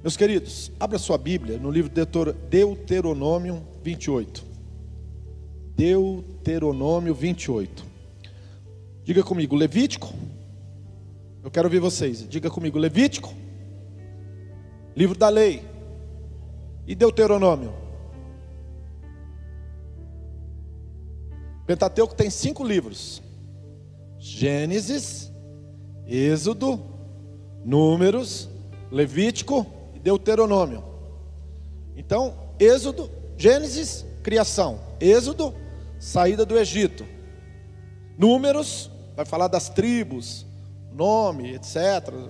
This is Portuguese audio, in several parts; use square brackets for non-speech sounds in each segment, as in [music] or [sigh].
Meus queridos, abra sua Bíblia no livro de Deuteronômio 28. Deuteronômio 28. Diga comigo, Levítico. Eu quero ouvir vocês. Diga comigo, Levítico. Livro da lei. E Deuteronômio. Pentateuco tem cinco livros: Gênesis, Êxodo, Números, Levítico Deuteronômio. Então, Êxodo, Gênesis, criação. Êxodo, saída do Egito. Números, vai falar das tribos, nome, etc.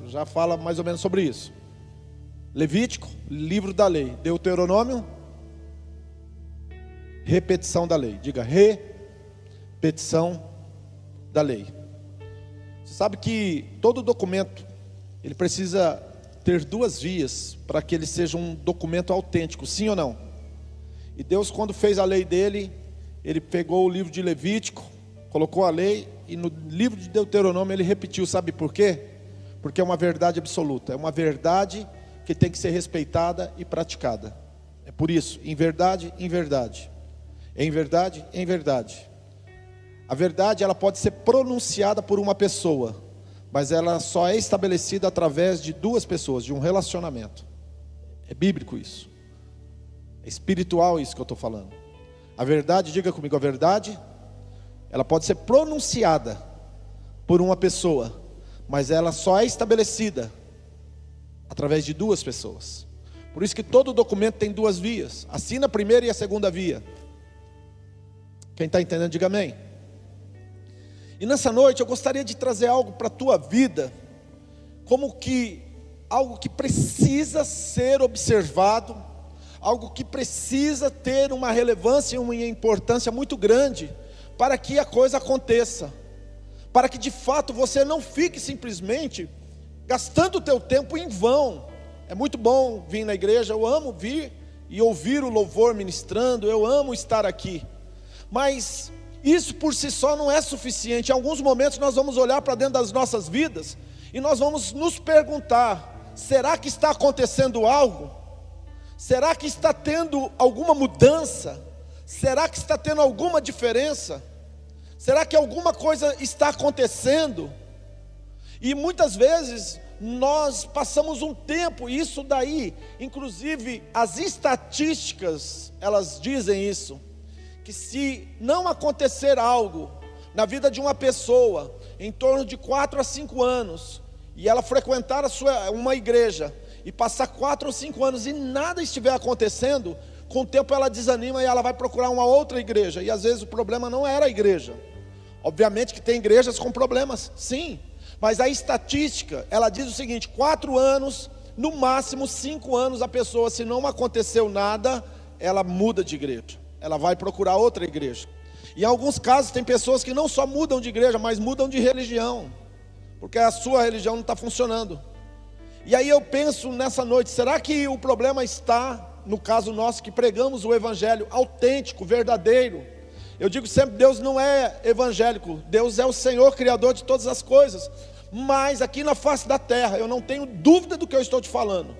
Já fala mais ou menos sobre isso. Levítico, livro da lei. Deuteronômio, repetição da lei. Diga repetição da lei. Você sabe que todo documento ele precisa ter duas vias para que ele seja um documento autêntico, sim ou não? E Deus, quando fez a lei dele, ele pegou o livro de Levítico, colocou a lei, e no livro de Deuteronômio ele repetiu, sabe por quê? Porque é uma verdade absoluta, é uma verdade que tem que ser respeitada e praticada. É por isso, em verdade, em verdade. Em verdade, em verdade. A verdade ela pode ser pronunciada por uma pessoa, mas ela só é estabelecida através de duas pessoas, de um relacionamento. É bíblico isso. É espiritual isso que eu estou falando. A verdade, diga comigo, a verdade, ela pode ser pronunciada por uma pessoa, mas ela só é estabelecida através de duas pessoas. Por isso que todo documento tem duas vias: assina a primeira e a segunda via. Quem está entendendo, diga amém. E nessa noite eu gostaria de trazer algo para a tua vida, como que algo que precisa ser observado, algo que precisa ter uma relevância e uma importância muito grande para que a coisa aconteça, para que de fato você não fique simplesmente gastando o teu tempo em vão. É muito bom vir na igreja, eu amo vir e ouvir o louvor ministrando, eu amo estar aqui. Mas isso por si só não é suficiente. Em alguns momentos nós vamos olhar para dentro das nossas vidas e nós vamos nos perguntar: será que está acontecendo algo? Será que está tendo alguma mudança? Será que está tendo alguma diferença? Será que alguma coisa está acontecendo? E muitas vezes nós passamos um tempo, isso daí, inclusive as estatísticas, elas dizem isso que se não acontecer algo na vida de uma pessoa em torno de 4 a 5 anos, e ela frequentar a sua, uma igreja e passar 4 ou 5 anos e nada estiver acontecendo, com o tempo ela desanima e ela vai procurar uma outra igreja. E às vezes o problema não era a igreja. Obviamente que tem igrejas com problemas, sim. Mas a estatística, ela diz o seguinte: quatro anos, no máximo cinco anos, a pessoa, se não aconteceu nada, ela muda de igreja ela vai procurar outra igreja. Em alguns casos, tem pessoas que não só mudam de igreja, mas mudam de religião, porque a sua religião não está funcionando. E aí eu penso nessa noite: será que o problema está, no caso nosso, que pregamos o evangelho autêntico, verdadeiro? Eu digo sempre: Deus não é evangélico, Deus é o Senhor, Criador de todas as coisas. Mas aqui na face da terra, eu não tenho dúvida do que eu estou te falando.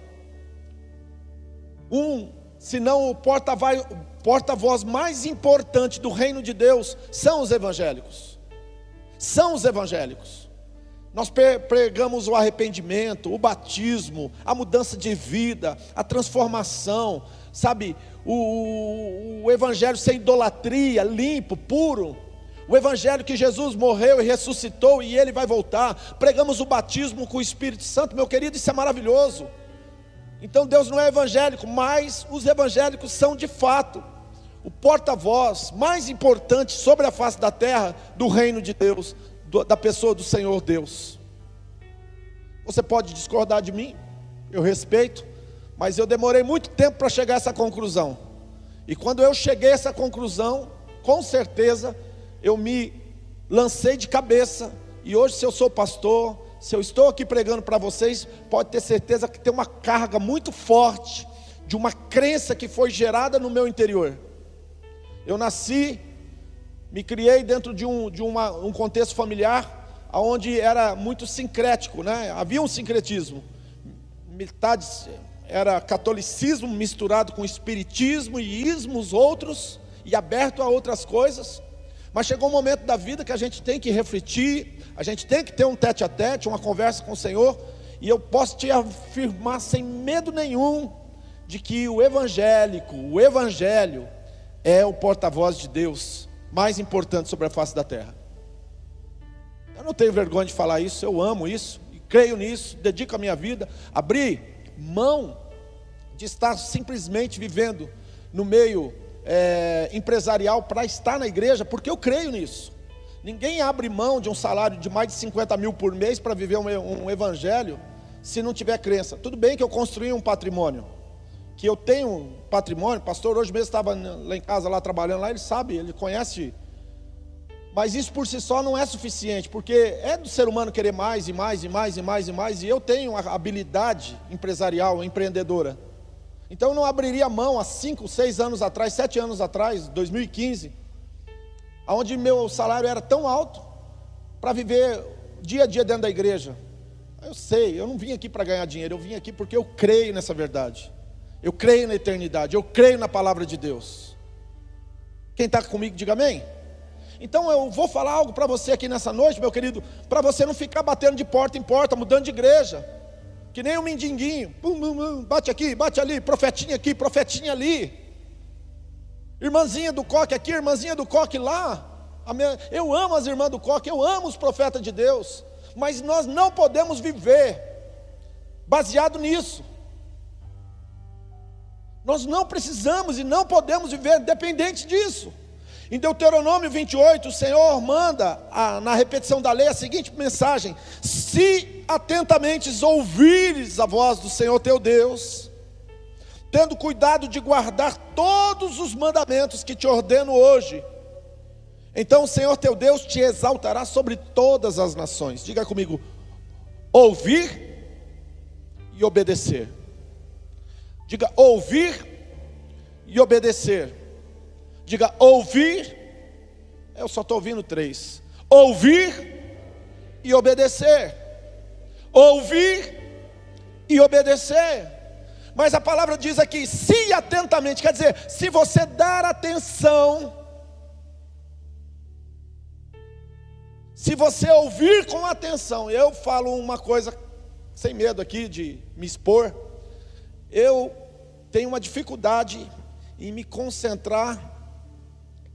Um, se não o porta-voz porta-voz mais importante do reino de Deus são os evangélicos. São os evangélicos. Nós pregamos o arrependimento, o batismo, a mudança de vida, a transformação, sabe? O, o, evangelho sem idolatria, limpo, puro. O evangelho que Jesus morreu e ressuscitou e ele vai voltar. Pregamos o batismo com o Espírito Santo, meu querido, isso é maravilhoso. Então Deus não é evangélico, mas os evangélicos são de fato o porta-voz mais importante sobre a face da terra do reino de Deus, do, da pessoa do Senhor Deus. Você pode discordar de mim, eu respeito, mas eu demorei muito tempo para chegar a essa conclusão. E quando eu cheguei a essa conclusão, com certeza eu me lancei de cabeça. E hoje, se eu sou pastor, se eu estou aqui pregando para vocês, pode ter certeza que tem uma carga muito forte de uma crença que foi gerada no meu interior. Eu nasci, me criei dentro de um, de uma, um contexto familiar onde era muito sincrético, né? havia um sincretismo. Metade era catolicismo misturado com espiritismo e ismos outros, e aberto a outras coisas. Mas chegou um momento da vida que a gente tem que refletir, a gente tem que ter um tete a tete, uma conversa com o Senhor, e eu posso te afirmar sem medo nenhum de que o evangélico, o evangelho é o porta-voz de Deus mais importante sobre a face da terra. Eu não tenho vergonha de falar isso, eu amo isso, e creio nisso, dedico a minha vida, abri mão de estar simplesmente vivendo no meio é, empresarial para estar na igreja, porque eu creio nisso. Ninguém abre mão de um salário de mais de 50 mil por mês para viver um, um evangelho se não tiver crença. Tudo bem que eu construí um patrimônio, que eu tenho patrimônio, pastor hoje mesmo estava lá em casa, lá trabalhando lá, ele sabe, ele conhece. Mas isso por si só não é suficiente, porque é do ser humano querer mais e mais e mais e mais e mais, e eu tenho a habilidade empresarial, empreendedora. Então eu não abriria mão há cinco, seis anos atrás, sete anos atrás, 2015, onde meu salário era tão alto para viver dia a dia dentro da igreja. Eu sei, eu não vim aqui para ganhar dinheiro, eu vim aqui porque eu creio nessa verdade. Eu creio na eternidade, eu creio na palavra de Deus. Quem está comigo, diga amém. Então eu vou falar algo para você aqui nessa noite, meu querido, para você não ficar batendo de porta em porta, mudando de igreja, que nem um mendinguinho, pum, bate aqui, bate ali, profetinha aqui, profetinha ali, irmãzinha do coque aqui, irmãzinha do coque lá. Eu amo as irmãs do coque, eu amo os profetas de Deus, mas nós não podemos viver baseado nisso. Nós não precisamos e não podemos viver dependente disso. Em Deuteronômio 28, o Senhor manda, a, na repetição da lei, a seguinte mensagem: Se atentamente ouvires a voz do Senhor teu Deus, tendo cuidado de guardar todos os mandamentos que te ordeno hoje, então o Senhor teu Deus te exaltará sobre todas as nações. Diga comigo: ouvir e obedecer. Diga ouvir e obedecer. Diga ouvir. Eu só estou ouvindo três. Ouvir e obedecer. Ouvir e obedecer. Mas a palavra diz aqui, se atentamente, quer dizer, se você dar atenção, se você ouvir com atenção, eu falo uma coisa sem medo aqui de me expor eu tenho uma dificuldade em me concentrar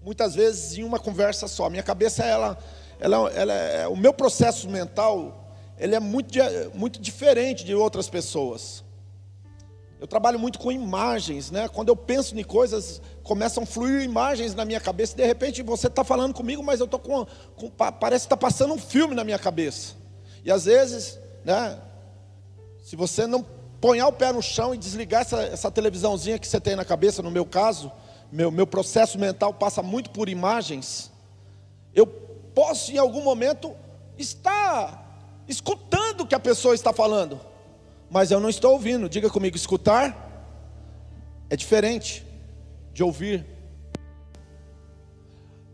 muitas vezes em uma conversa só. Minha cabeça ela, ela, ela é, o meu processo mental ele é muito, muito diferente de outras pessoas. Eu trabalho muito com imagens, né? Quando eu penso em coisas, começam a fluir imagens na minha cabeça. De repente você está falando comigo, mas eu estou com, com, parece que está passando um filme na minha cabeça. E às vezes, né? Se você não ponhar o pé no chão e desligar essa, essa televisãozinha que você tem na cabeça, no meu caso, meu, meu processo mental passa muito por imagens, eu posso em algum momento estar escutando o que a pessoa está falando, mas eu não estou ouvindo. Diga comigo, escutar é diferente de ouvir.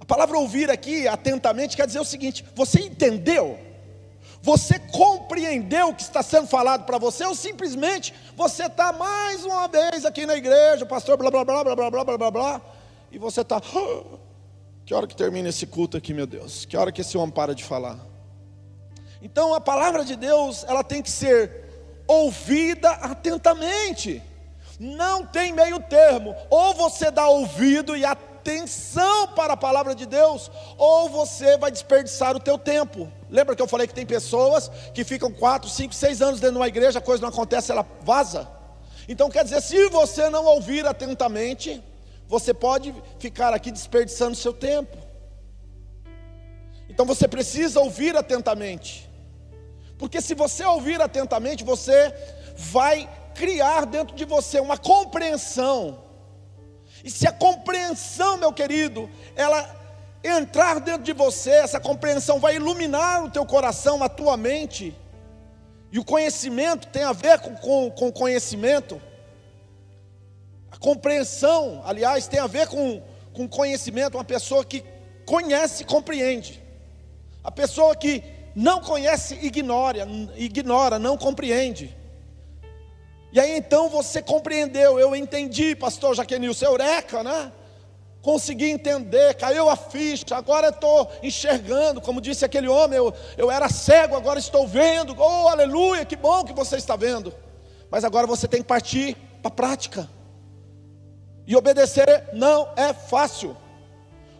A palavra ouvir aqui atentamente quer dizer o seguinte: você entendeu? Você compreendeu o que está sendo falado para você ou simplesmente você está mais uma vez aqui na igreja, pastor, blá blá blá blá blá blá blá blá blá, e você está, [gasps] que hora que termina esse culto aqui, meu Deus? Que hora que esse homem para de falar? Então a palavra de Deus, ela tem que ser ouvida atentamente. Não tem meio termo. Ou você dá ouvido e atenção para a palavra de Deus, ou você vai desperdiçar o teu tempo. Lembra que eu falei que tem pessoas que ficam 4, 5, 6 anos dentro de uma igreja, a coisa não acontece, ela vaza. Então quer dizer, se você não ouvir atentamente, você pode ficar aqui desperdiçando seu tempo. Então você precisa ouvir atentamente. Porque se você ouvir atentamente, você vai criar dentro de você uma compreensão. E se a compreensão, meu querido, ela entrar dentro de você, essa compreensão vai iluminar o teu coração, a tua mente. E o conhecimento tem a ver com, com, com conhecimento. A compreensão, aliás, tem a ver com, com conhecimento. Uma pessoa que conhece, compreende. A pessoa que não conhece, ignora, ignora, não compreende. E aí então você compreendeu, eu entendi, pastor Jaquenilson, eureka, né? Consegui entender, caiu a ficha, agora estou enxergando, como disse aquele homem, eu, eu era cego, agora estou vendo, oh aleluia, que bom que você está vendo. Mas agora você tem que partir para a prática. E obedecer não é fácil,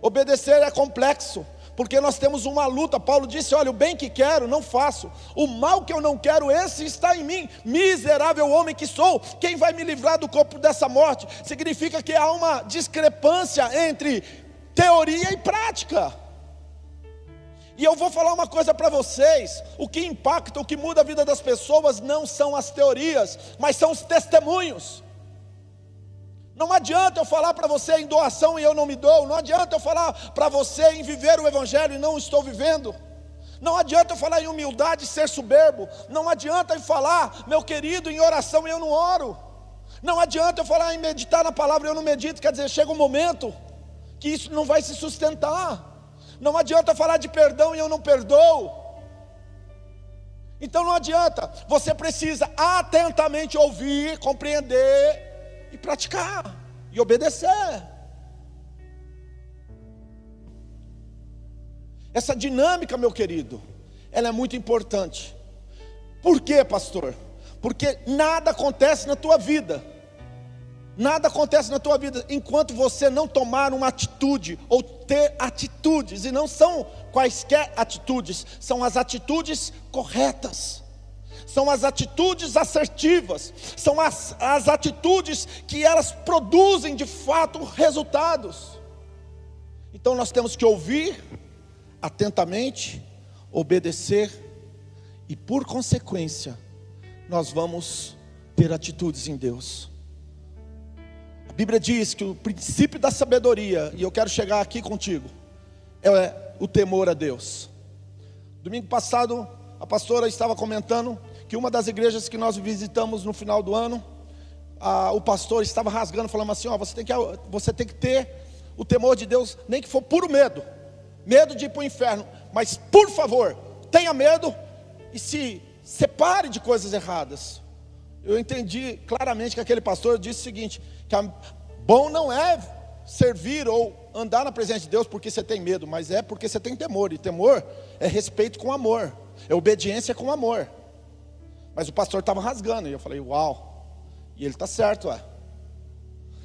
obedecer é complexo, porque nós temos uma luta. Paulo disse: Olha, o bem que quero, não faço, o mal que eu não quero, esse está em mim. Miserável homem que sou, quem vai me livrar do corpo dessa morte? Significa que há uma discrepância entre teoria e prática. E eu vou falar uma coisa para vocês: o que impacta, o que muda a vida das pessoas não são as teorias, mas são os testemunhos. Não adianta eu falar para você em doação e eu não me dou. Não adianta eu falar para você em viver o Evangelho e não estou vivendo. Não adianta eu falar em humildade e ser soberbo. Não adianta eu falar, meu querido, em oração e eu não oro. Não adianta eu falar em meditar na palavra e eu não medito. Quer dizer, chega um momento que isso não vai se sustentar. Não adianta eu falar de perdão e eu não perdoo. Então não adianta, você precisa atentamente ouvir, compreender e praticar e obedecer. Essa dinâmica, meu querido, ela é muito importante. Por quê, pastor? Porque nada acontece na tua vida. Nada acontece na tua vida enquanto você não tomar uma atitude ou ter atitudes, e não são quaisquer atitudes, são as atitudes corretas são as atitudes assertivas, são as, as atitudes que elas produzem de fato resultados. Então nós temos que ouvir atentamente, obedecer, e por consequência, nós vamos ter atitudes em Deus. A Bíblia diz que o princípio da sabedoria, e eu quero chegar aqui contigo, é o temor a Deus. Domingo passado, a pastora estava comentando que uma das igrejas que nós visitamos no final do ano, a, o pastor estava rasgando, falando assim: ó, você tem, que, você tem que ter o temor de Deus, nem que for puro medo, medo de ir para o inferno, mas por favor, tenha medo e se separe de coisas erradas. Eu entendi claramente que aquele pastor disse o seguinte: que a, bom não é servir ou andar na presença de Deus porque você tem medo, mas é porque você tem temor, e temor é respeito com amor, é obediência com amor. Mas o pastor estava rasgando. E eu falei, uau. E ele está certo, é.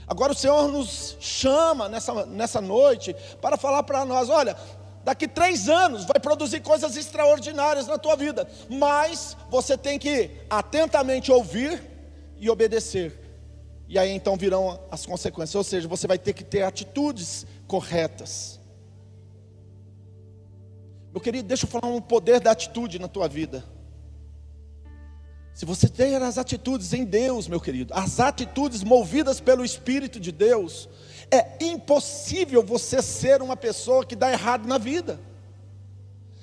Agora o Senhor nos chama nessa, nessa noite para falar para nós: olha, daqui três anos vai produzir coisas extraordinárias na tua vida, mas você tem que atentamente ouvir e obedecer. E aí então virão as consequências, ou seja, você vai ter que ter atitudes corretas. Meu querido, deixa eu falar um poder da atitude na tua vida. Se você tem as atitudes em Deus, meu querido, as atitudes movidas pelo Espírito de Deus, é impossível você ser uma pessoa que dá errado na vida.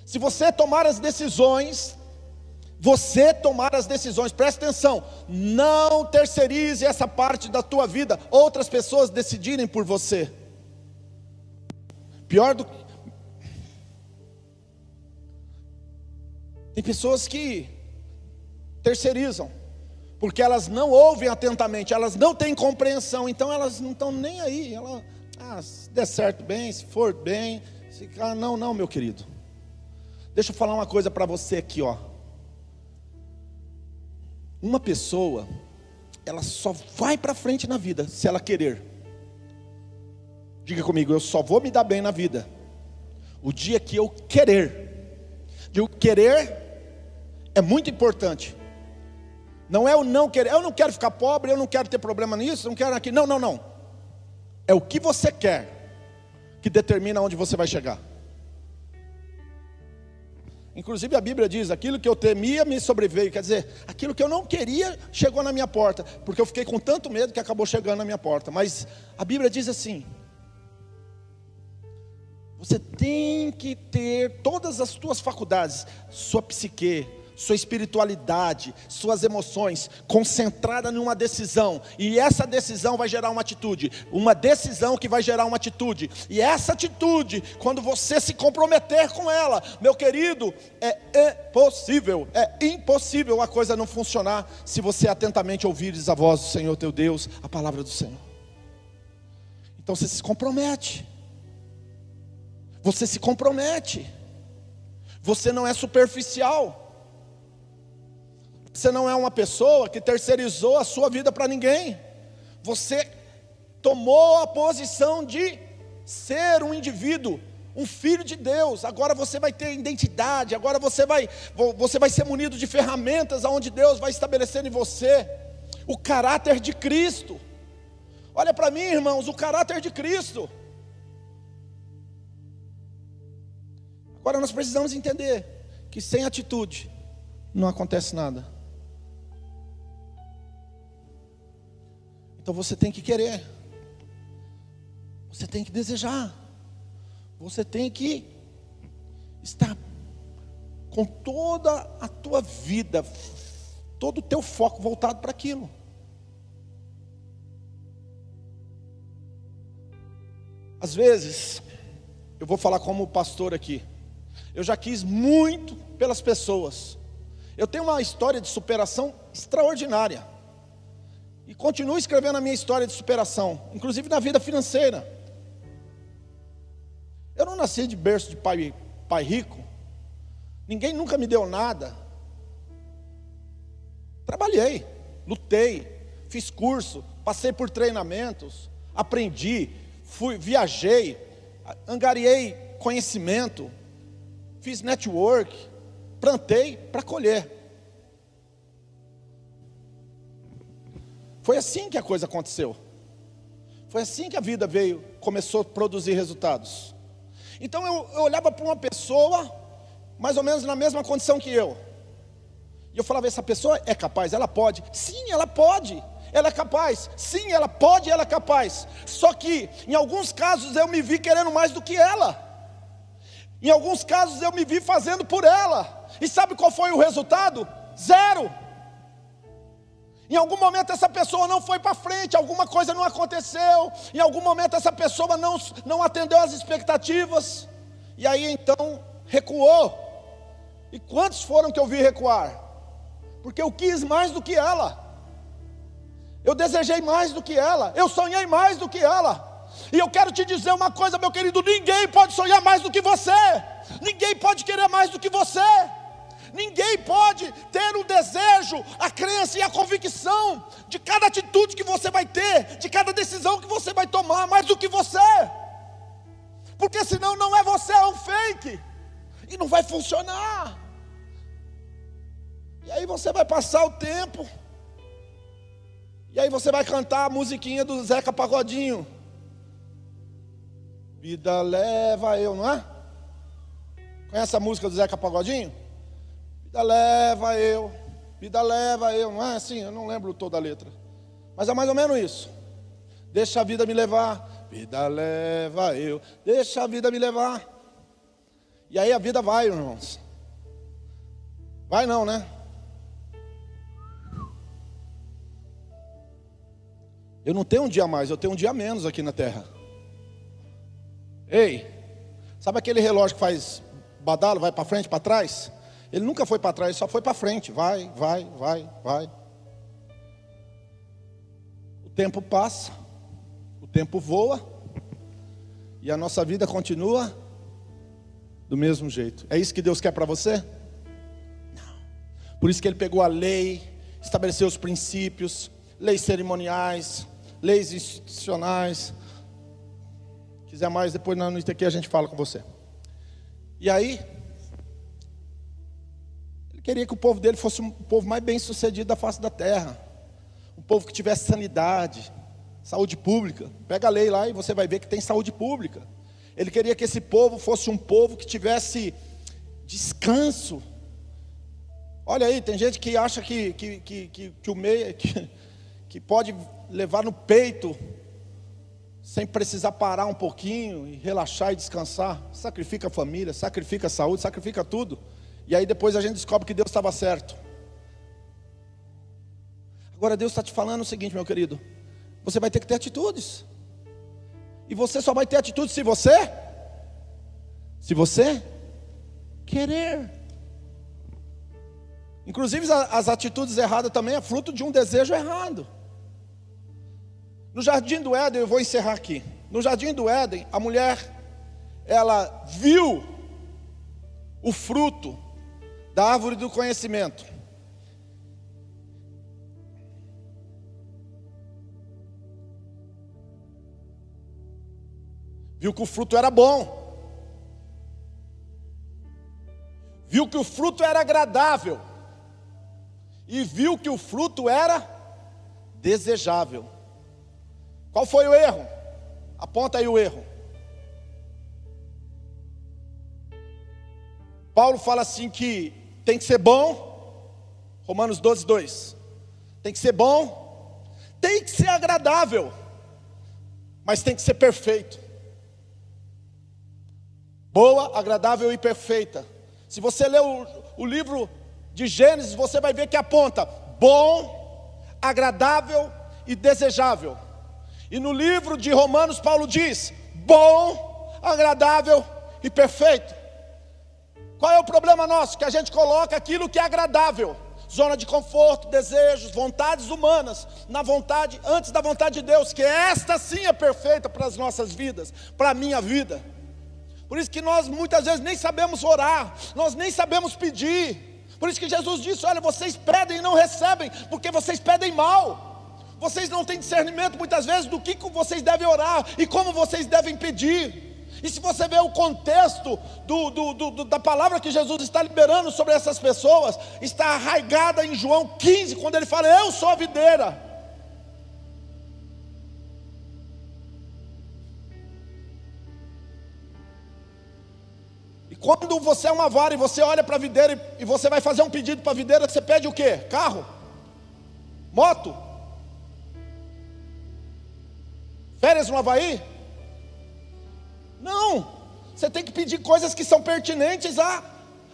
Se você tomar as decisões, você tomar as decisões, presta atenção, não terceirize essa parte da tua vida, outras pessoas decidirem por você. Pior do que. Tem pessoas que terceirizam, porque elas não ouvem atentamente, elas não têm compreensão, então elas não estão nem aí. Ela, ah, se der certo bem, se for bem, se, ah, não, não, meu querido. Deixa eu falar uma coisa para você aqui, ó. Uma pessoa, ela só vai para frente na vida se ela querer. Diga comigo, eu só vou me dar bem na vida o dia que eu querer. De o querer é muito importante. Não é o não querer, eu não quero ficar pobre, eu não quero ter problema nisso, não quero aqui. Não, não, não. É o que você quer que determina onde você vai chegar. Inclusive a Bíblia diz: aquilo que eu temia me sobreveio. Quer dizer, aquilo que eu não queria chegou na minha porta, porque eu fiquei com tanto medo que acabou chegando na minha porta. Mas a Bíblia diz assim: você tem que ter todas as suas faculdades, sua psique, sua espiritualidade, suas emoções concentrada numa decisão, e essa decisão vai gerar uma atitude, uma decisão que vai gerar uma atitude, e essa atitude, quando você se comprometer com ela, meu querido, é impossível, é impossível a coisa não funcionar se você atentamente ouvires a voz do Senhor teu Deus, a palavra do Senhor. Então você se compromete. Você se compromete. Você não é superficial. Você não é uma pessoa que terceirizou a sua vida para ninguém. Você tomou a posição de ser um indivíduo, um filho de Deus. Agora você vai ter identidade, agora você vai você vai ser munido de ferramentas aonde Deus vai estabelecer em você o caráter de Cristo. Olha para mim, irmãos, o caráter de Cristo. Agora nós precisamos entender que sem atitude não acontece nada. Então você tem que querer, você tem que desejar, você tem que estar com toda a tua vida, todo o teu foco voltado para aquilo. Às vezes, eu vou falar como pastor aqui. Eu já quis muito pelas pessoas. Eu tenho uma história de superação extraordinária. E continuo escrevendo a minha história de superação, inclusive na vida financeira. Eu não nasci de berço de pai, pai rico. Ninguém nunca me deu nada. Trabalhei, lutei, fiz curso, passei por treinamentos, aprendi, fui, viajei, angariei conhecimento, fiz network, plantei para colher. Foi assim que a coisa aconteceu. Foi assim que a vida veio, começou a produzir resultados. Então eu, eu olhava para uma pessoa, mais ou menos na mesma condição que eu. E eu falava: essa pessoa é capaz, ela pode. Sim, ela pode. Ela é capaz. Sim, ela pode, ela é capaz. Só que, em alguns casos, eu me vi querendo mais do que ela. Em alguns casos eu me vi fazendo por ela. E sabe qual foi o resultado? Zero. Em algum momento essa pessoa não foi para frente, alguma coisa não aconteceu. Em algum momento essa pessoa não, não atendeu às expectativas. E aí então recuou. E quantos foram que eu vi recuar? Porque eu quis mais do que ela. Eu desejei mais do que ela. Eu sonhei mais do que ela. E eu quero te dizer uma coisa, meu querido: ninguém pode sonhar mais do que você, ninguém pode querer mais do que você, ninguém pode ter o desejo, a crença e a convicção de cada atitude que você vai ter, de cada decisão que você vai tomar, mais do que você, porque senão não é você, é um fake, e não vai funcionar. E aí você vai passar o tempo, e aí você vai cantar a musiquinha do Zeca Pagodinho. Vida leva eu, não é? Conhece a música do Zeca Pagodinho? Vida leva eu, vida leva eu, não é assim? Eu não lembro toda a letra. Mas é mais ou menos isso. Deixa a vida me levar, vida leva eu, deixa a vida me levar. E aí a vida vai, irmãos. Vai não, né? Eu não tenho um dia mais, eu tenho um dia menos aqui na terra. Ei, sabe aquele relógio que faz badalo, vai para frente, para trás? Ele nunca foi para trás, só foi para frente. Vai, vai, vai, vai. O tempo passa, o tempo voa, e a nossa vida continua do mesmo jeito. É isso que Deus quer para você? Não. Por isso que Ele pegou a lei, estabeleceu os princípios, leis cerimoniais, leis institucionais, quiser mais, depois na noite aqui a gente fala com você. E aí, ele queria que o povo dele fosse um povo mais bem sucedido da face da terra. Um povo que tivesse sanidade, saúde pública. Pega a lei lá e você vai ver que tem saúde pública. Ele queria que esse povo fosse um povo que tivesse descanso. Olha aí, tem gente que acha que, que, que, que, que o meio [laughs] que, que pode levar no peito sem precisar parar um pouquinho e relaxar e descansar. Sacrifica a família, sacrifica a saúde, sacrifica tudo. E aí depois a gente descobre que Deus estava certo. Agora Deus está te falando o seguinte, meu querido: você vai ter que ter atitudes. E você só vai ter atitude se você, se você querer. Inclusive as atitudes erradas também é fruto de um desejo errado. No jardim do Éden, eu vou encerrar aqui. No jardim do Éden, a mulher ela viu o fruto da árvore do conhecimento. Viu que o fruto era bom. Viu que o fruto era agradável. E viu que o fruto era desejável. Qual foi o erro? Aponta aí o erro. Paulo fala assim que tem que ser bom, Romanos 12, 2. Tem que ser bom, tem que ser agradável, mas tem que ser perfeito. Boa, agradável e perfeita. Se você ler o, o livro de Gênesis, você vai ver que aponta bom, agradável e desejável. E no livro de Romanos, Paulo diz: bom, agradável e perfeito. Qual é o problema nosso? Que a gente coloca aquilo que é agradável, zona de conforto, desejos, vontades humanas, na vontade, antes da vontade de Deus, que esta sim é perfeita para as nossas vidas, para a minha vida. Por isso que nós muitas vezes nem sabemos orar, nós nem sabemos pedir. Por isso que Jesus disse: Olha, vocês pedem e não recebem, porque vocês pedem mal. Vocês não têm discernimento muitas vezes do que vocês devem orar e como vocês devem pedir. E se você vê o contexto do, do, do, da palavra que Jesus está liberando sobre essas pessoas, está arraigada em João 15, quando ele fala: Eu sou a videira. E quando você é uma vara e você olha para a videira e você vai fazer um pedido para a videira, você pede o quê? Carro? Moto? Férias no Havaí? Não, você tem que pedir coisas que são pertinentes a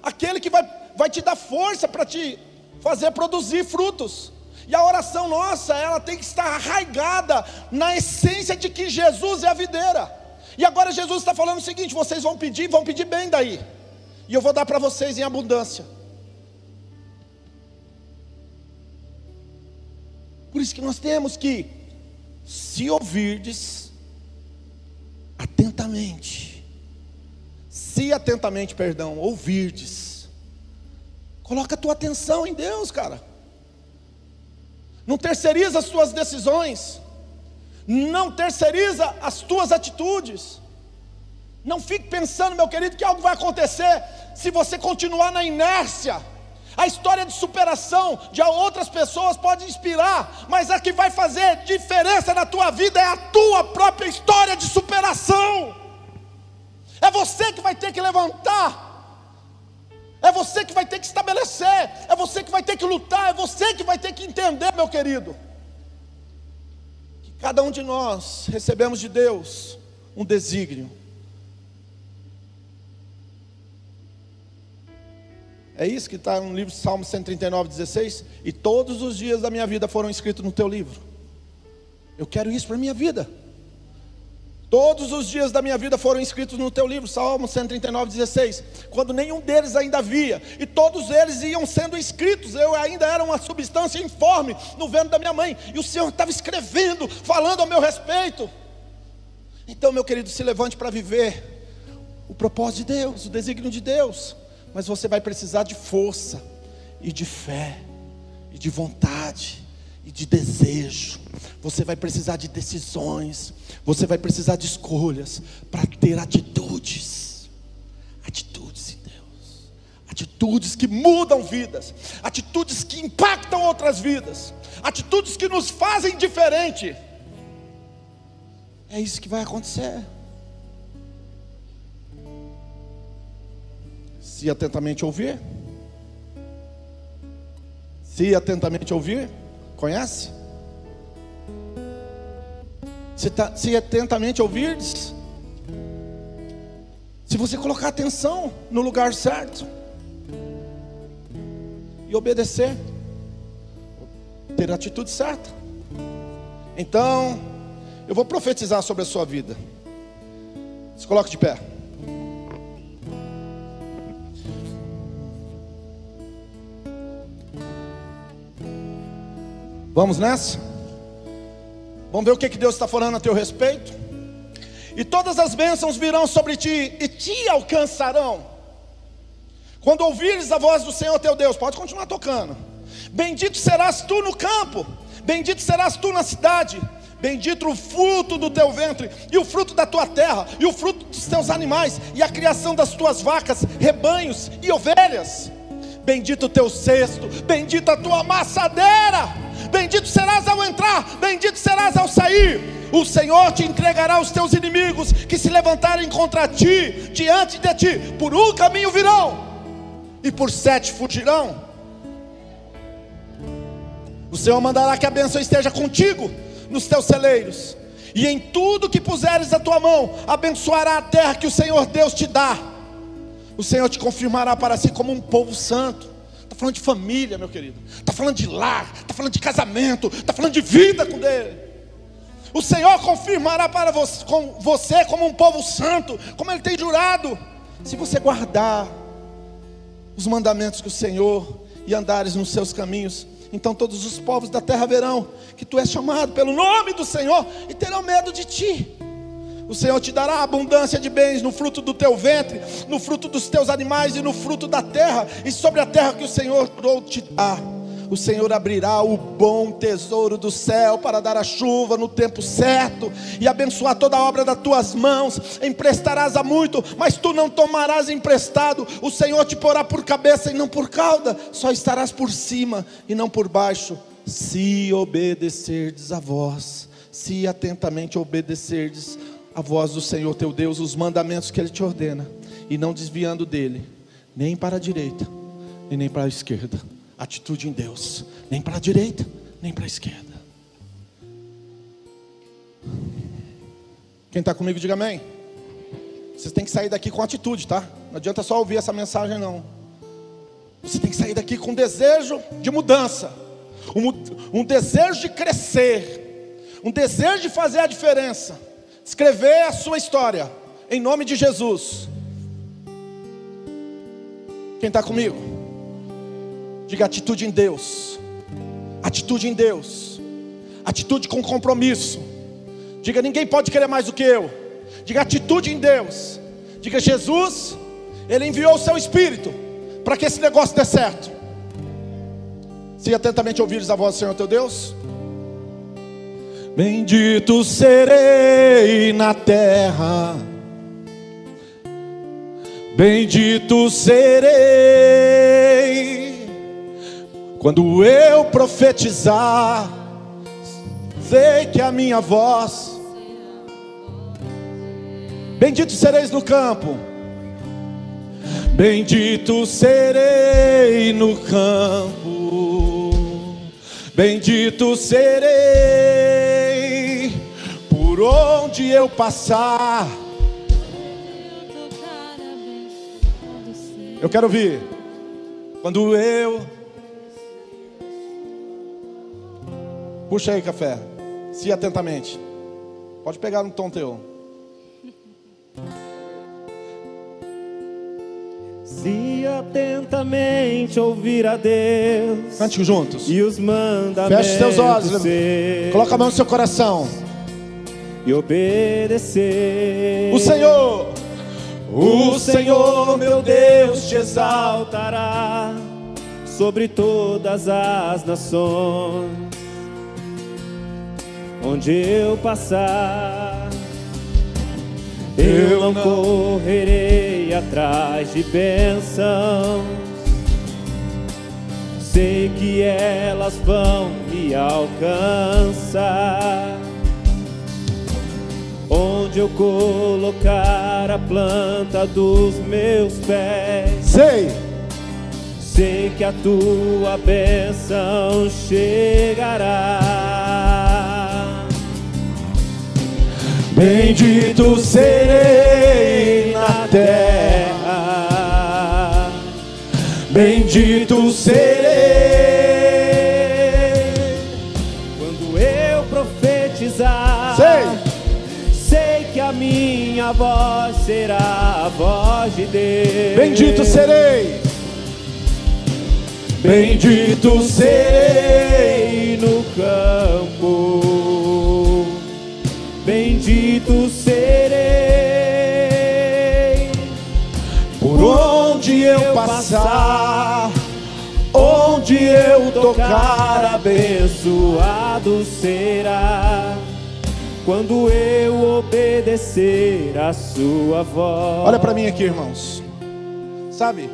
aquele que vai, vai te dar força para te fazer produzir frutos. E a oração nossa, ela tem que estar arraigada na essência de que Jesus é a videira. E agora Jesus está falando o seguinte: vocês vão pedir, vão pedir bem daí, e eu vou dar para vocês em abundância. Por isso que nós temos que, se ouvirdes, atentamente, se atentamente, perdão, ouvirdes, coloca a tua atenção em Deus, cara. Não terceiriza as tuas decisões, não terceiriza as tuas atitudes. Não fique pensando, meu querido, que algo vai acontecer se você continuar na inércia. A história de superação de outras pessoas pode inspirar, mas a que vai fazer diferença na tua vida é a tua própria história de superação. É você que vai ter que levantar. É você que vai ter que estabelecer, é você que vai ter que lutar, é você que vai ter que entender, meu querido. Que cada um de nós recebemos de Deus um desígnio, É isso que está no livro Salmo 139, 16. E todos os dias da minha vida foram escritos no teu livro. Eu quero isso para a minha vida. Todos os dias da minha vida foram escritos no teu livro, Salmo 139, 16. Quando nenhum deles ainda havia, e todos eles iam sendo escritos, eu ainda era uma substância informe no ventre da minha mãe, e o Senhor estava escrevendo, falando ao meu respeito. Então, meu querido, se levante para viver o propósito de Deus, o desígnio de Deus mas você vai precisar de força, e de fé, e de vontade, e de desejo. Você vai precisar de decisões, você vai precisar de escolhas para ter atitudes, atitudes em Deus, atitudes que mudam vidas, atitudes que impactam outras vidas, atitudes que nos fazem diferente. É isso que vai acontecer. Se atentamente ouvir. Se atentamente ouvir, conhece? Se, tá, se atentamente ouvir, se você colocar atenção no lugar certo, e obedecer, ter a atitude certa. Então, eu vou profetizar sobre a sua vida. Se coloque de pé. Vamos nessa? Vamos ver o que, que Deus está falando a teu respeito? E todas as bênçãos virão sobre ti e te alcançarão. Quando ouvires a voz do Senhor teu Deus, pode continuar tocando. Bendito serás tu no campo, bendito serás tu na cidade, bendito o fruto do teu ventre, e o fruto da tua terra, e o fruto dos teus animais, e a criação das tuas vacas, rebanhos e ovelhas. Bendito o teu cesto, bendita a tua amassadeira Bendito serás ao entrar, bendito serás ao sair. O Senhor te entregará os teus inimigos que se levantarem contra ti, diante de ti. Por um caminho virão, e por sete fugirão. O Senhor mandará que a bênção esteja contigo nos teus celeiros, e em tudo que puseres a tua mão, abençoará a terra que o Senhor Deus te dá. O Senhor te confirmará para si como um povo santo falando de família, meu querido. Está falando de lar, está falando de casamento, está falando de vida com Ele. O Senhor confirmará para você, você como um povo santo, como Ele tem jurado, se você guardar os mandamentos do Senhor e andares nos seus caminhos. Então todos os povos da terra verão que tu és chamado pelo nome do Senhor e terão medo de ti. O Senhor te dará abundância de bens no fruto do teu ventre, no fruto dos teus animais e no fruto da terra, e sobre a terra que o Senhor te dar. O Senhor abrirá o bom tesouro do céu para dar a chuva no tempo certo e abençoar toda a obra das tuas mãos. Emprestarás a muito, mas tu não tomarás emprestado. O Senhor te porá por cabeça e não por cauda, só estarás por cima e não por baixo, se obedecerdes a voz, se atentamente obedecerdes a voz do Senhor teu Deus, os mandamentos que Ele te ordena, e não desviando dele, nem para a direita, e nem para a esquerda. Atitude em Deus, nem para a direita, nem para a esquerda. Quem está comigo, diga amém. Você tem que sair daqui com atitude, tá? Não adianta só ouvir essa mensagem, não. Você tem que sair daqui com desejo de mudança, um, um desejo de crescer, um desejo de fazer a diferença escrever a sua história, em nome de Jesus. Quem está comigo? Diga atitude em Deus, atitude em Deus, atitude com compromisso. Diga ninguém pode querer mais do que eu. Diga atitude em Deus. Diga Jesus, Ele enviou o seu Espírito para que esse negócio dê certo. Se atentamente ouvires a voz do Senhor teu Deus. Bendito serei na terra, bendito serei quando eu profetizar. Sei que a minha voz, bendito sereis no campo, bendito serei no campo, bendito serei por onde eu passar. Eu quero ouvir. Quando eu. Puxa aí, café. Se atentamente. Pode pegar no tom teu. Se atentamente ouvir a Deus. Cante juntos. E os mandamentos. Feche seus olhos. Coloca a mão no seu coração e obedecer. O Senhor, o Senhor, meu Deus, te exaltará sobre todas as nações. Onde eu passar, eu não correrei atrás de bênçãos. Sei que elas vão me alcançar onde eu colocar a planta dos meus pés. Sei, sei que a tua bênção chegará. Bendito serei na terra, bendito serei minha voz será a voz de Deus. Bendito serei. Bendito serei no campo. Bendito serei Por onde eu passar, onde eu tocar, abençoado será quando eu obedecer a sua voz. Olha para mim aqui, irmãos. Sabe?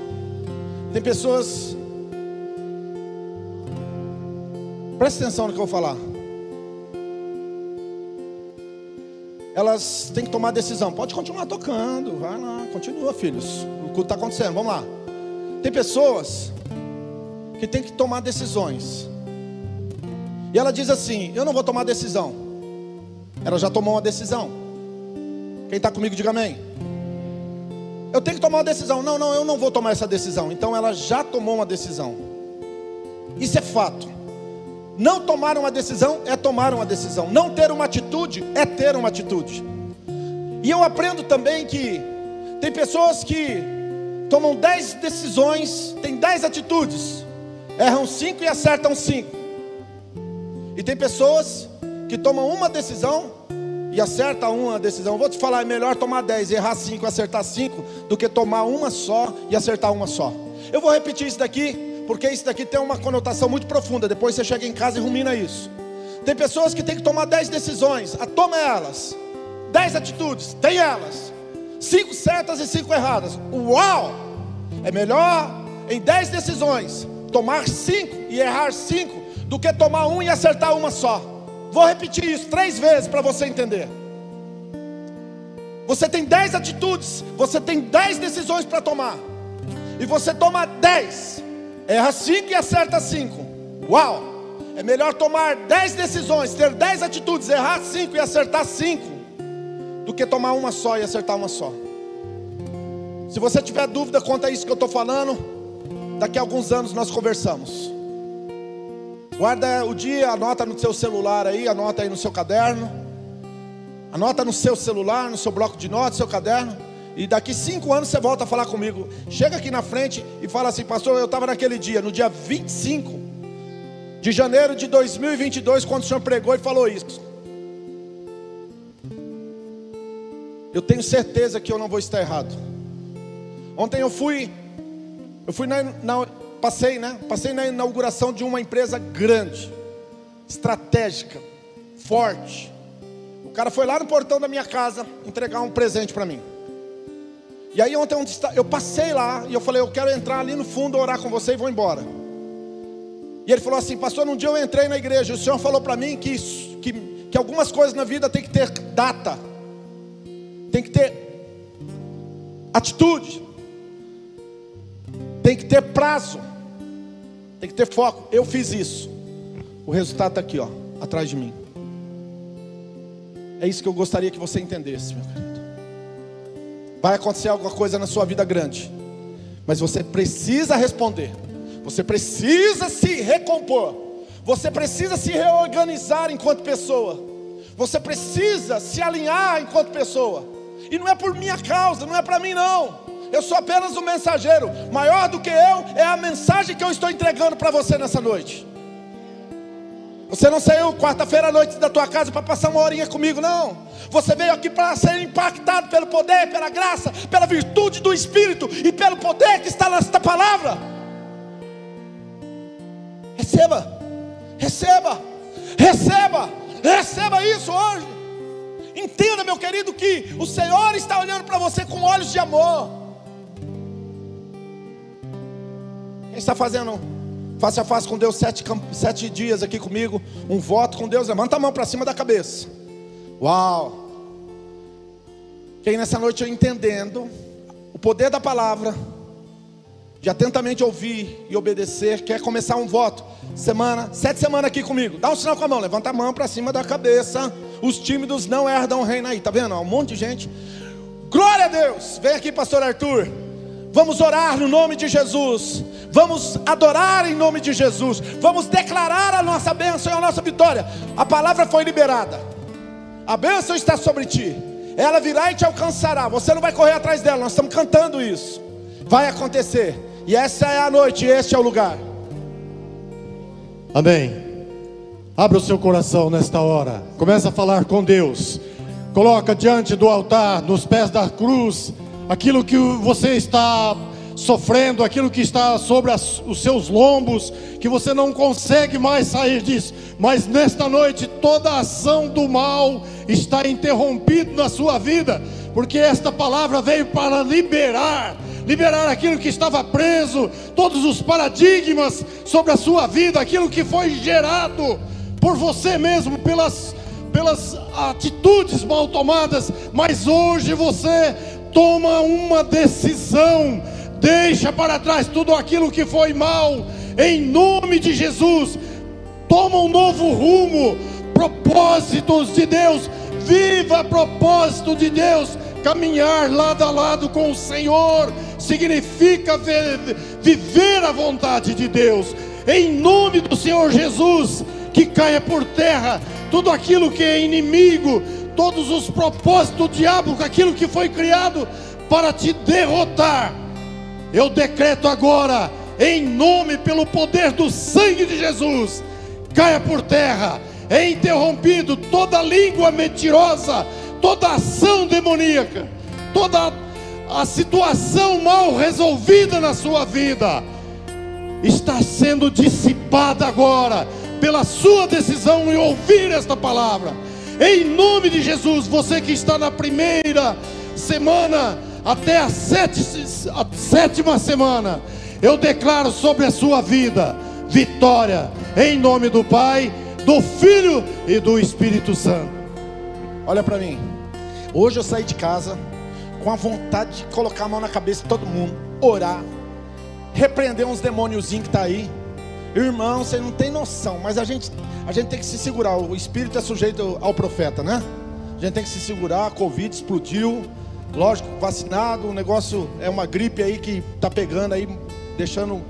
Tem pessoas. Presta atenção no que eu vou falar. Elas têm que tomar decisão. Pode continuar tocando. Vai lá, continua, filhos. O culto está acontecendo. Vamos lá. Tem pessoas que têm que tomar decisões. E ela diz assim: Eu não vou tomar decisão. Ela já tomou uma decisão. Quem está comigo, diga amém. Eu tenho que tomar uma decisão. Não, não, eu não vou tomar essa decisão. Então ela já tomou uma decisão. Isso é fato. Não tomar uma decisão é tomar uma decisão. Não ter uma atitude é ter uma atitude. E eu aprendo também que tem pessoas que tomam dez decisões, têm dez atitudes, erram cinco e acertam cinco. E tem pessoas que tomam uma decisão e acerta uma decisão. Vou te falar, é melhor tomar dez, errar cinco, acertar cinco, do que tomar uma só e acertar uma só. Eu vou repetir isso daqui, porque isso daqui tem uma conotação muito profunda. Depois você chega em casa e rumina isso. Tem pessoas que têm que tomar dez decisões, a toma elas. Dez atitudes, tem elas. Cinco certas e cinco erradas. Uau! É melhor em dez decisões tomar cinco e errar cinco do que tomar um e acertar uma só. Vou repetir isso três vezes para você entender. Você tem dez atitudes, você tem dez decisões para tomar, e você toma dez, erra cinco e acerta cinco. Uau! É melhor tomar dez decisões, ter dez atitudes, errar cinco e acertar cinco, do que tomar uma só e acertar uma só. Se você tiver dúvida quanto a isso que eu estou falando, daqui a alguns anos nós conversamos. Guarda o dia, anota no seu celular aí, anota aí no seu caderno. Anota no seu celular, no seu bloco de notas, no seu caderno. E daqui cinco anos você volta a falar comigo. Chega aqui na frente e fala assim, pastor, eu estava naquele dia, no dia 25 de janeiro de 2022, quando o senhor pregou e falou isso. Eu tenho certeza que eu não vou estar errado. Ontem eu fui, eu fui na, na passei, né? Passei na inauguração de uma empresa grande, estratégica, forte. O cara foi lá no portão da minha casa entregar um presente para mim. E aí ontem eu passei lá e eu falei, eu quero entrar ali no fundo orar com você e vou embora. E ele falou assim, pastor, um dia eu entrei na igreja, o senhor falou para mim que, que, que algumas coisas na vida tem que ter data, tem que ter atitude, tem que ter prazo. Tem que ter foco. Eu fiz isso. O resultado está aqui, ó, atrás de mim. É isso que eu gostaria que você entendesse, meu querido. Vai acontecer alguma coisa na sua vida grande, mas você precisa responder. Você precisa se recompor. Você precisa se reorganizar enquanto pessoa. Você precisa se alinhar enquanto pessoa. E não é por minha causa, não é para mim não eu sou apenas um mensageiro. Maior do que eu é a mensagem que eu estou entregando para você nessa noite. Você não saiu quarta-feira à noite da tua casa para passar uma horinha comigo, não. Você veio aqui para ser impactado pelo poder, pela graça, pela virtude do Espírito e pelo poder que está nesta palavra. Receba, receba, receba, receba isso hoje. Entenda, meu querido, que o Senhor está olhando para você com olhos de amor. Quem está fazendo face a face com Deus sete, sete dias aqui comigo? Um voto com Deus, levanta a mão para cima da cabeça. Uau! Quem nessa noite eu entendendo o poder da palavra, de atentamente ouvir e obedecer, quer começar um voto, semana, sete semanas aqui comigo, dá um sinal com a mão, levanta a mão para cima da cabeça. Os tímidos não herdam o reino aí, tá vendo? Um monte de gente. Glória a Deus! Vem aqui, pastor Arthur. Vamos orar no nome de Jesus. Vamos adorar em nome de Jesus. Vamos declarar a nossa bênção e a nossa vitória. A palavra foi liberada. A bênção está sobre ti. Ela virá e te alcançará. Você não vai correr atrás dela. Nós estamos cantando isso. Vai acontecer. E essa é a noite, este é o lugar. Amém. Abra o seu coração nesta hora. Começa a falar com Deus. Coloca diante do altar, nos pés da cruz, aquilo que você está sofrendo, aquilo que está sobre as, os seus lombos, que você não consegue mais sair disso. Mas nesta noite, toda a ação do mal está interrompida na sua vida, porque esta palavra veio para liberar liberar aquilo que estava preso, todos os paradigmas sobre a sua vida, aquilo que foi gerado por você mesmo, pelas, pelas atitudes mal tomadas, mas hoje você toma uma decisão, deixa para trás tudo aquilo que foi mal, em nome de Jesus, toma um novo rumo, propósitos de Deus, viva propósito de Deus, caminhar lado a lado com o Senhor, significa viver a vontade de Deus, em nome do Senhor Jesus, que caia por terra tudo aquilo que é inimigo, todos os propósitos do diabo, aquilo que foi criado para te derrotar. Eu decreto agora, em nome, pelo poder do sangue de Jesus, caia por terra, é interrompido toda língua mentirosa, toda ação demoníaca, toda a situação mal resolvida na sua vida está sendo dissipada agora pela sua decisão em ouvir esta palavra. Em nome de Jesus, você que está na primeira semana até a, sete, a sétima semana, eu declaro sobre a sua vida vitória, em nome do Pai, do Filho e do Espírito Santo. Olha para mim, hoje eu saí de casa com a vontade de colocar a mão na cabeça de todo mundo, orar, repreender uns demôniozinhos que está aí. Irmão, você não tem noção, mas a gente, a gente tem que se segurar. O espírito é sujeito ao profeta, né? A gente tem que se segurar. A Covid explodiu, lógico, vacinado. O negócio é uma gripe aí que está pegando aí, deixando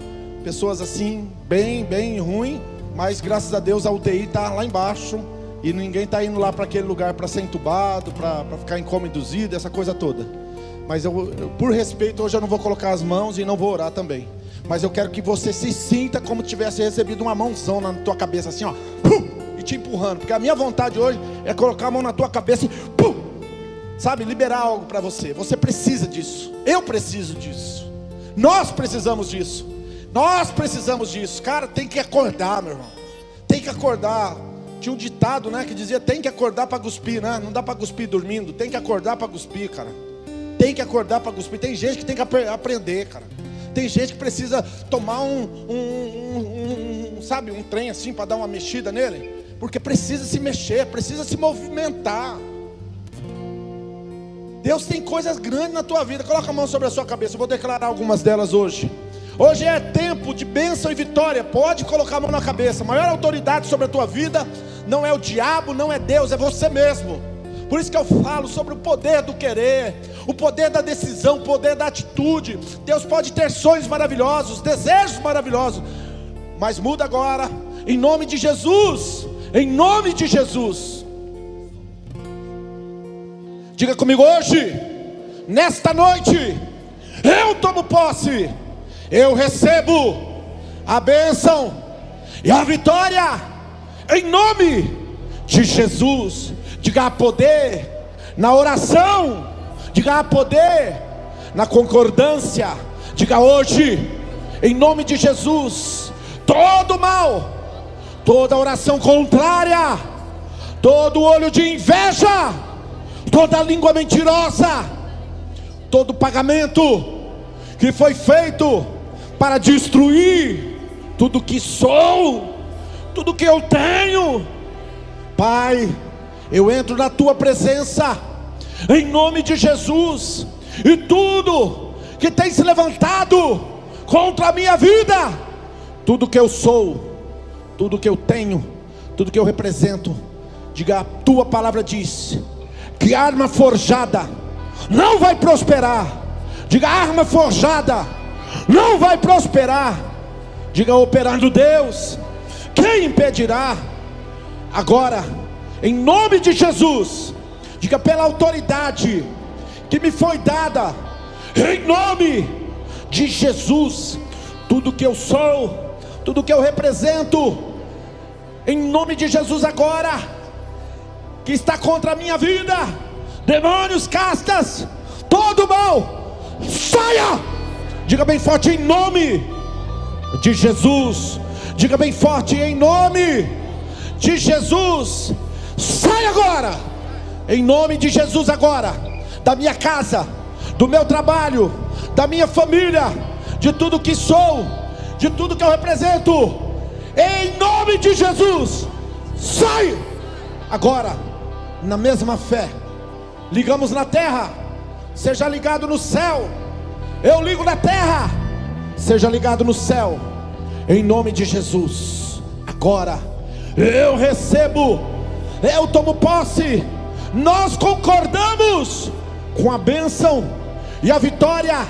pessoas assim, bem, bem ruim. Mas graças a Deus a UTI está lá embaixo e ninguém está indo lá para aquele lugar para ser entubado, para ficar em coma induzido, essa coisa toda. Mas eu, eu, por respeito, hoje eu não vou colocar as mãos e não vou orar também. Mas eu quero que você se sinta como tivesse recebido uma mãozão na tua cabeça, assim, ó, pum, e te empurrando. Porque a minha vontade hoje é colocar a mão na tua cabeça e, pum, sabe, liberar algo para você. Você precisa disso. Eu preciso disso. Nós precisamos disso. Nós precisamos disso. Cara, tem que acordar, meu irmão. Tem que acordar. Tinha um ditado, né, que dizia: tem que acordar para cuspir, né? Não dá para cuspir dormindo. Tem que acordar para cuspir, cara tem que acordar para cuspir. Tem gente que tem que aprender, cara. Tem gente que precisa tomar um, um, um, um sabe, um trem assim para dar uma mexida nele, porque precisa se mexer, precisa se movimentar. Deus tem coisas grandes na tua vida. Coloca a mão sobre a sua cabeça. Eu vou declarar algumas delas hoje. Hoje é tempo de bênção e vitória. Pode colocar a mão na cabeça. A maior autoridade sobre a tua vida não é o diabo, não é Deus, é você mesmo. Por isso que eu falo sobre o poder do querer, o poder da decisão, o poder da atitude. Deus pode ter sonhos maravilhosos, desejos maravilhosos, mas muda agora, em nome de Jesus. Em nome de Jesus. Diga comigo hoje, nesta noite, eu tomo posse, eu recebo a bênção e a vitória, em nome de Jesus. Diga poder na oração. Diga poder na concordância. Diga hoje, em nome de Jesus, todo mal, toda oração contrária, todo olho de inveja, toda língua mentirosa, todo pagamento que foi feito para destruir tudo que sou, tudo que eu tenho. Pai, eu entro na tua presença, em nome de Jesus, e tudo que tem se levantado contra a minha vida, tudo que eu sou, tudo que eu tenho, tudo que eu represento, diga a tua palavra diz que arma forjada não vai prosperar. Diga arma forjada não vai prosperar. Diga operando Deus, quem impedirá? Agora Em nome de Jesus. Diga pela autoridade que me foi dada. Em nome de Jesus. Tudo que eu sou, tudo que eu represento. Em nome de Jesus agora. Que está contra a minha vida. Demônios, castas, todo mal. Saia! Diga bem forte em nome de Jesus. Diga bem forte em nome de Jesus. Sai agora, em nome de Jesus agora, da minha casa, do meu trabalho, da minha família, de tudo que sou, de tudo que eu represento. Em nome de Jesus. Sai agora, na mesma fé. Ligamos na terra, seja ligado no céu. Eu ligo na terra, seja ligado no céu em nome de Jesus. Agora eu recebo, eu tomo posse. Nós concordamos com a bênção e a vitória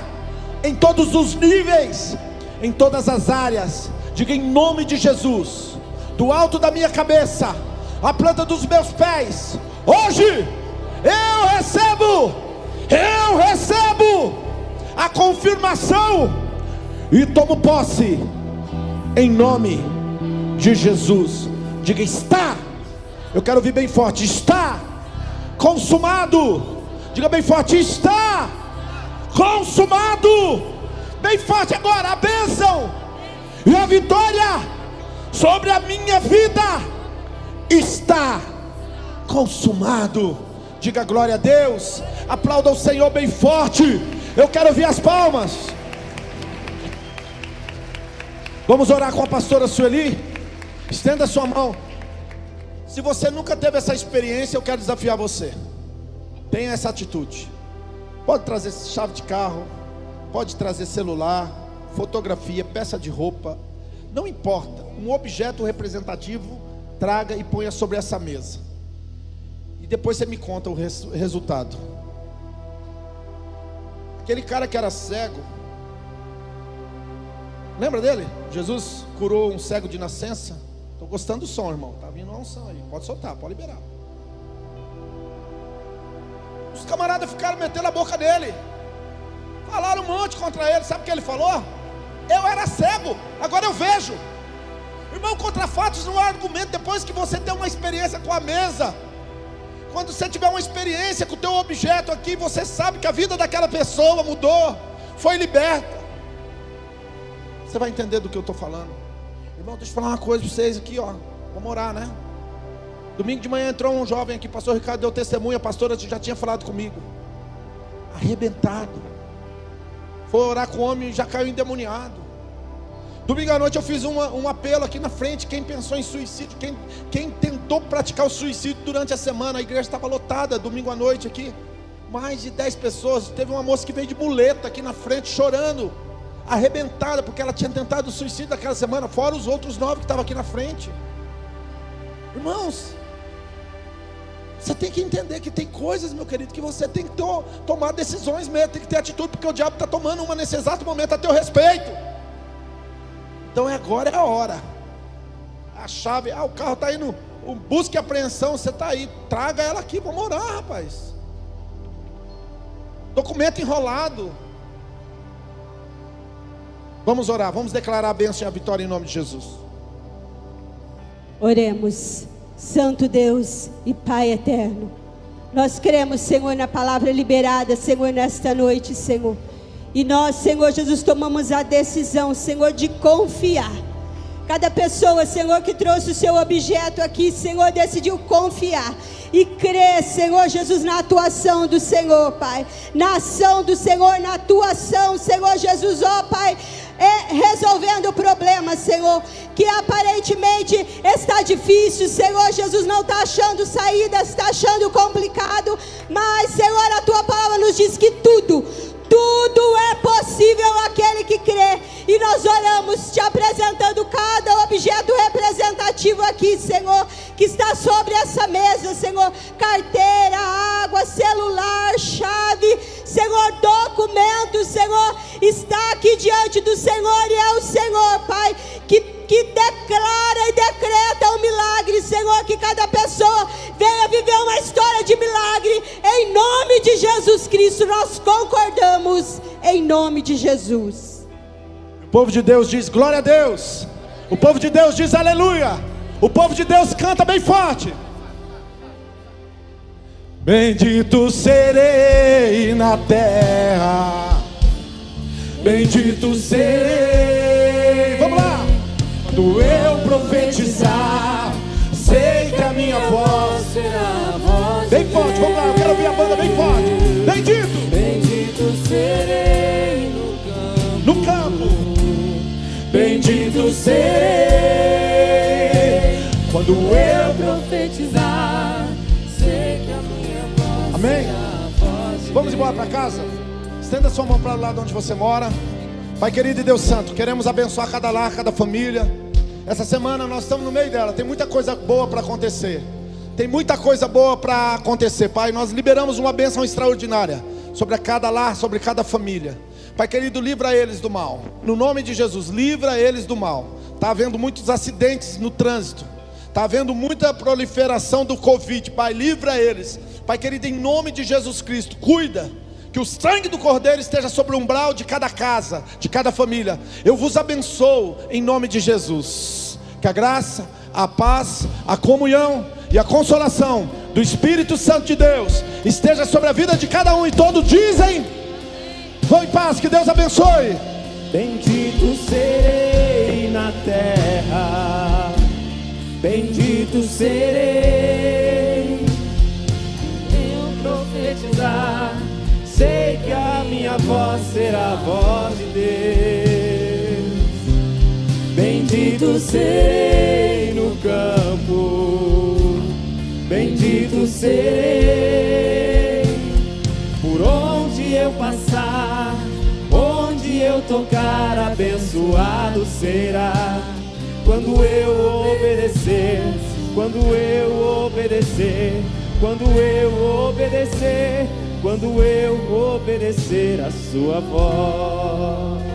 em todos os níveis, em todas as áreas. Diga em nome de Jesus, do alto da minha cabeça, a planta dos meus pés. Hoje eu recebo, eu recebo a confirmação e tomo posse em nome de Jesus. Diga: está. Eu quero ouvir bem forte: está consumado. Diga bem forte: está consumado. Bem forte agora, a bênção e a vitória sobre a minha vida está consumado. Diga glória a Deus. Aplauda o Senhor bem forte. Eu quero ouvir as palmas. Vamos orar com a pastora Sueli? Estenda sua mão. Se você nunca teve essa experiência, eu quero desafiar você. Tenha essa atitude. Pode trazer chave de carro, pode trazer celular, fotografia, peça de roupa, não importa. Um objeto representativo, traga e ponha sobre essa mesa. E depois você me conta o res resultado. Aquele cara que era cego, Lembra dele? Jesus curou um cego de nascença. Estou gostando do som, irmão. Tá vindo uma unção aí. Pode soltar, pode liberar. Os camaradas ficaram metendo a boca dele. Falaram um monte contra ele. Sabe o que ele falou? Eu era cego, agora eu vejo. Irmão, contra fatos não há argumento depois que você tem uma experiência com a mesa. Quando você tiver uma experiência com o teu objeto aqui, você sabe que a vida daquela pessoa mudou, foi liberta. Você vai entender do que eu estou falando. Irmão, deixa eu falar uma coisa para vocês aqui, ó. Vamos orar, né? Domingo de manhã entrou um jovem aqui, pastor Ricardo deu testemunha, a pastora já tinha falado comigo. Arrebentado. Foi orar com o homem e já caiu endemoniado. Domingo à noite eu fiz uma, um apelo aqui na frente. Quem pensou em suicídio, quem, quem tentou praticar o suicídio durante a semana, a igreja estava lotada domingo à noite aqui. Mais de 10 pessoas. Teve uma moça que veio de muleta aqui na frente chorando arrebentada, porque ela tinha tentado o suicídio naquela semana, fora os outros nove que estavam aqui na frente. Irmãos, você tem que entender que tem coisas, meu querido, que você tem que to tomar decisões mesmo, tem que ter atitude, porque o diabo está tomando uma nesse exato momento a teu respeito. Então é agora é a hora. A chave, ah, o carro está indo, busca e apreensão, você está aí, traga ela aqui, vamos orar, rapaz. Documento enrolado, Vamos orar, vamos declarar a bênção e a vitória em nome de Jesus. Oremos, Santo Deus e Pai eterno. Nós cremos, Senhor, na palavra liberada, Senhor, nesta noite, Senhor. E nós, Senhor Jesus, tomamos a decisão, Senhor, de confiar. Cada pessoa, Senhor, que trouxe o seu objeto aqui, Senhor, decidiu confiar e crer, Senhor Jesus, na atuação do Senhor, Pai. Na ação do Senhor, na atuação, Senhor Jesus, ó Pai é, resolvendo o problema, Senhor, que aparentemente está difícil, Senhor Jesus não está achando saída, está achando de Jesus. O povo de Deus diz glória a Deus. O povo de Deus diz aleluia. O povo de Deus canta bem forte. Bendito serei na terra. Bendito serei. Vamos lá. Quando eu profetizar, sei que a minha voz será voz bem forte. Vamos lá, eu quero ouvir a banda bem forte. Bendito serei. Quando Eu profetizar, sei que a minha voz Amém. Vamos embora para casa? Estenda sua mão para o lado onde você mora. Pai querido e Deus Santo, queremos abençoar cada lar, cada família. Essa semana nós estamos no meio dela, tem muita coisa boa para acontecer. Tem muita coisa boa para acontecer, Pai. Nós liberamos uma bênção extraordinária sobre cada lar, sobre cada família. Pai querido, livra eles do mal. No nome de Jesus, livra eles do mal. Está havendo muitos acidentes no trânsito. Está havendo muita proliferação do Covid. Pai, livra eles. Pai querido, em nome de Jesus Cristo, cuida. Que o sangue do Cordeiro esteja sobre o umbral de cada casa, de cada família. Eu vos abençoo em nome de Jesus. Que a graça, a paz, a comunhão e a consolação do Espírito Santo de Deus esteja sobre a vida de cada um e todos dizem: Vão em paz, que Deus abençoe. Bendito serei na terra, bendito serei. Eu profetizar, sei que a minha voz será a voz de Deus. Bendito serei no campo, bendito serei. Por onde eu passar, tocar, abençoado será. Quando eu obedecer, quando eu obedecer, quando eu obedecer, quando eu obedecer a sua voz.